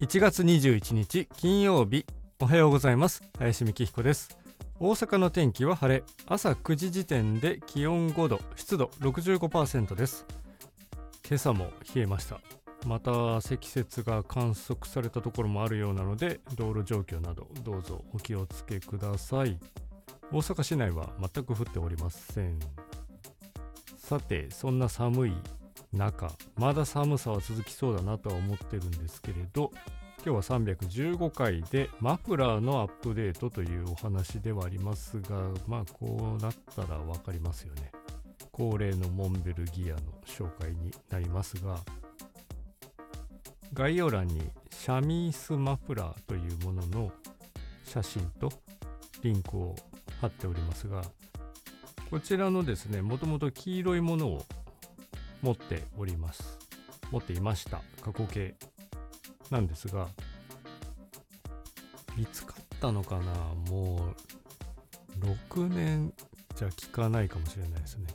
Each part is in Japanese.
1月21日金曜日おはようございます。林美希彦です。大阪の天気は晴れ朝9時時点で気温5度湿度65%です。今朝も冷えました。また積雪が観測されたところもあるようなので道路状況などどうぞお気をつけください。大阪市内は全く降っておりません。さてそんな寒い中まだ寒さは続きそうだなとは思ってるんですけれど今日は315回でマフラーのアップデートというお話ではありますがまあこうなったら分かりますよね。恒例のモンベルギアの紹介になりますが概要欄にシャミースマフラーというものの写真とリンクを貼っておりますがこちらのですねもともと黄色いものを持っております。持っていました。過去形。なんですがいつ買ったのかな？もう6年じゃ効かないかもしれないですね。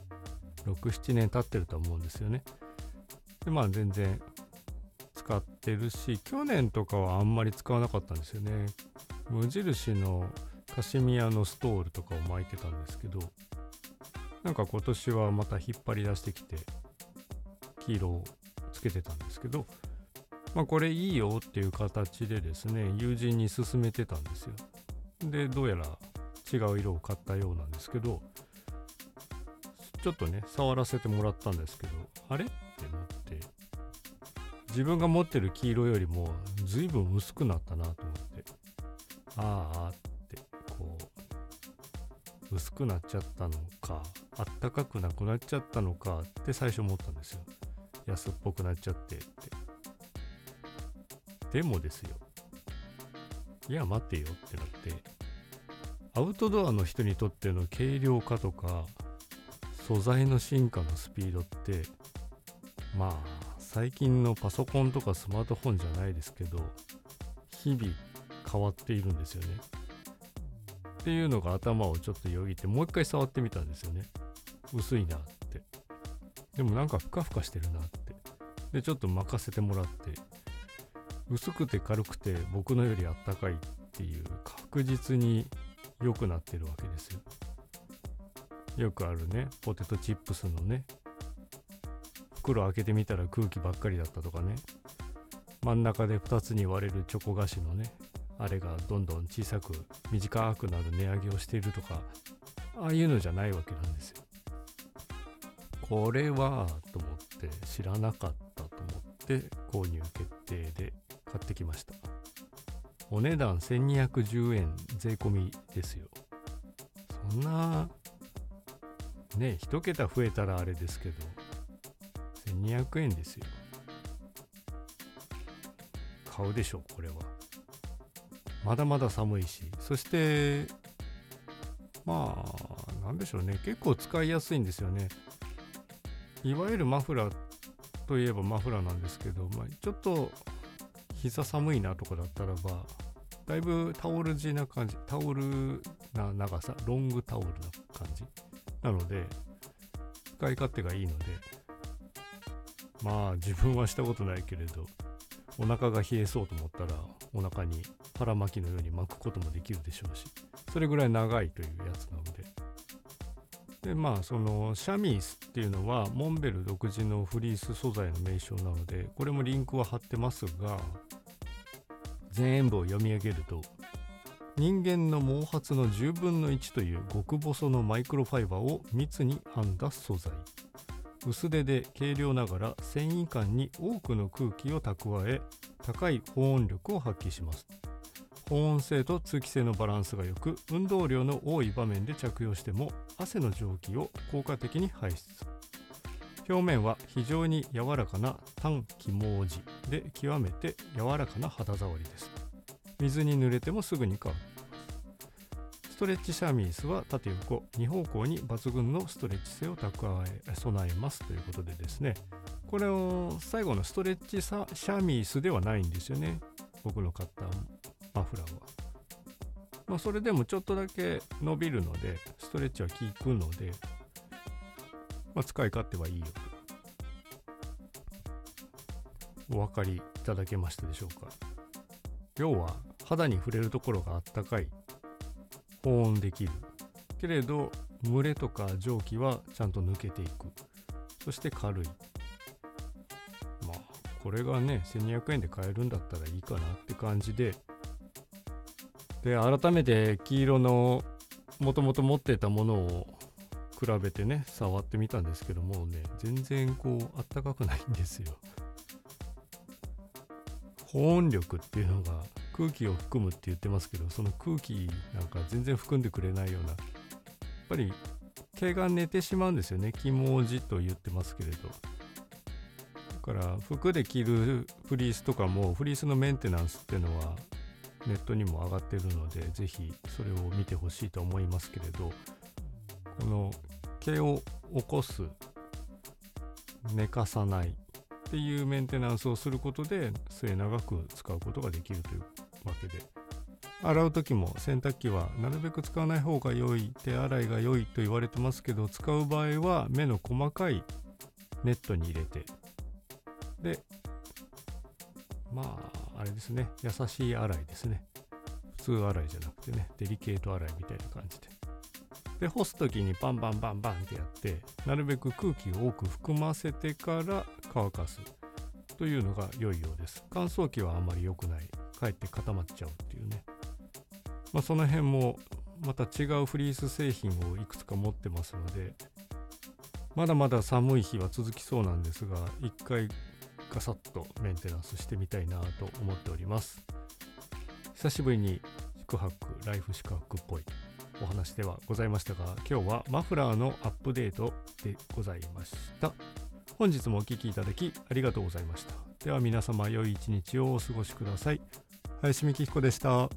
67年経ってると思うんですよね。でまあ全然使ってるし去年とかはあんまり使わなかったんですよね。無印のカシミヤのストールとかを巻いてたんですけどなんか今年はまた引っ張り出してきて黄色をつけてたんですけどまあこれいいよっていう形でですね友人に勧めてたんですよ。でどうやら違う色を買ったようなんですけどちょっとね触らせてもらったんですけどあれ？ってなって自分が持ってる黄色よりも随分薄くなったなと思ってああってこう薄くなっちゃったのかあったかくなくなっちゃったのかって最初思ったんですよ。安っぽくなっちゃってって。でもですよ。いや待てよってなって。アウトドアの人にとっての軽量化とか素材の進化のスピードってまあ最近のパソコンとかスマートフォンじゃないですけど日々変わっているんですよね。っていうのが頭をちょっとよぎってもう一回触ってみたんですよね。薄いなって。でもなんかふかふかしてるなって。でちょっと任せてもらって。薄くて軽くて僕のよりあったかいっていう確実に良くなってるわけですよ。よくあるねポテトチップスのね袋開けてみたら空気ばっかりだったとかね。真ん中で2つに割れるチョコ菓子のねあれがどんどん小さく短くなる値上げをしているとかああいうのじゃないわけなんですよ。これはと思って知らなかったと思って購入決定で買ってきました。お値段1210円税込みですよ。そんなね一桁増えたらあれですけど1200円ですよ。買うでしょこれは。まだまだ寒いし。そしてまあなんでしょうね。結構使いやすいんですよね。いわゆるマフラーといえばマフラーなんですけど、まあ、ちょっと膝寒いなとかだったらばだいぶタオル地な感じタオルな長さロングタオルな感じなので使い勝手がいいのでまあ自分はしたことないけれどお腹が冷えそうと思ったらお腹に腹巻きのように巻くこともできるでしょうしそれぐらい長いというやつなので。でまあそのシャミースっていうのはモンベル独自のフリース素材の名称なのでこれもリンクは貼ってますが全部を読み上げると人間の毛髪の10分の1という極細のマイクロファイバーを密に編んだ素材。薄手で軽量ながら繊維感に多くの空気を蓄え高い保温力を発揮します。保温性と通気性のバランスが良く運動量の多い場面で着用しても汗の蒸気を効果的に排出。表面は非常に柔らかな単気毛地で極めて柔らかな肌触りです。水に濡れてもすぐに乾く。ストレッチシャミースは縦横2方向に抜群のストレッチ性を蓄え備えますということでですね。これを最後のストレッチシャミースではないんですよね。僕の買ったマフラーは。まあそれでもちょっとだけ伸びるのでストレッチは効くのでまあ使い勝手はいいよ。とお分かりいただけましたでしょうか。要は肌に触れるところがあったかい。保温できる。けれど蒸れとか蒸気はちゃんと抜けていく。そして軽い。まあこれがね1200円で買えるんだったらいいかなって感じでで改めて黄色のもともと持ってたものを比べてね触ってみたんですけどもね全然こうあったかくないんですよ。保温力っていうのが空気を含むって言ってますけどその空気なんか全然含んでくれないようなやっぱり毛が寝てしまうんですよね。気毛じと言ってますけれど。だから服で着るフリースとかもフリースのメンテナンスっていうのはネットにも上がってるので是非それを見てほしいと思いますけれどこの毛を起こす寝かさないっていうメンテナンスをすることで末長く使うことができるというわけで。洗う時も洗濯機はなるべく使わない方が良い手洗いが良いと言われてますけど使う場合は目の細かいネットに入れて。でまああれですね。優しい洗いですね。普通洗いじゃなくてね。デリケート洗いみたいな感じで。で干す時にバンバンバンバンってやってなるべく空気を多く含ませてから乾かすというのが良いようです。乾燥機はあまり良くない。かえって固まっちゃうっていうね。まあその辺もまた違うフリース製品をいくつか持ってますのでまだまだ寒い日は続きそうなんですが一回ガサッとメンテナンスしてみたいなと思っております。久しぶりに宿泊ライフ宿泊っぽいお話ではございましたが今日はマフラーのアップデートでございました。本日もお聴きいただきありがとうございました。では皆様良い一日をお過ごしください。林美希彦でした。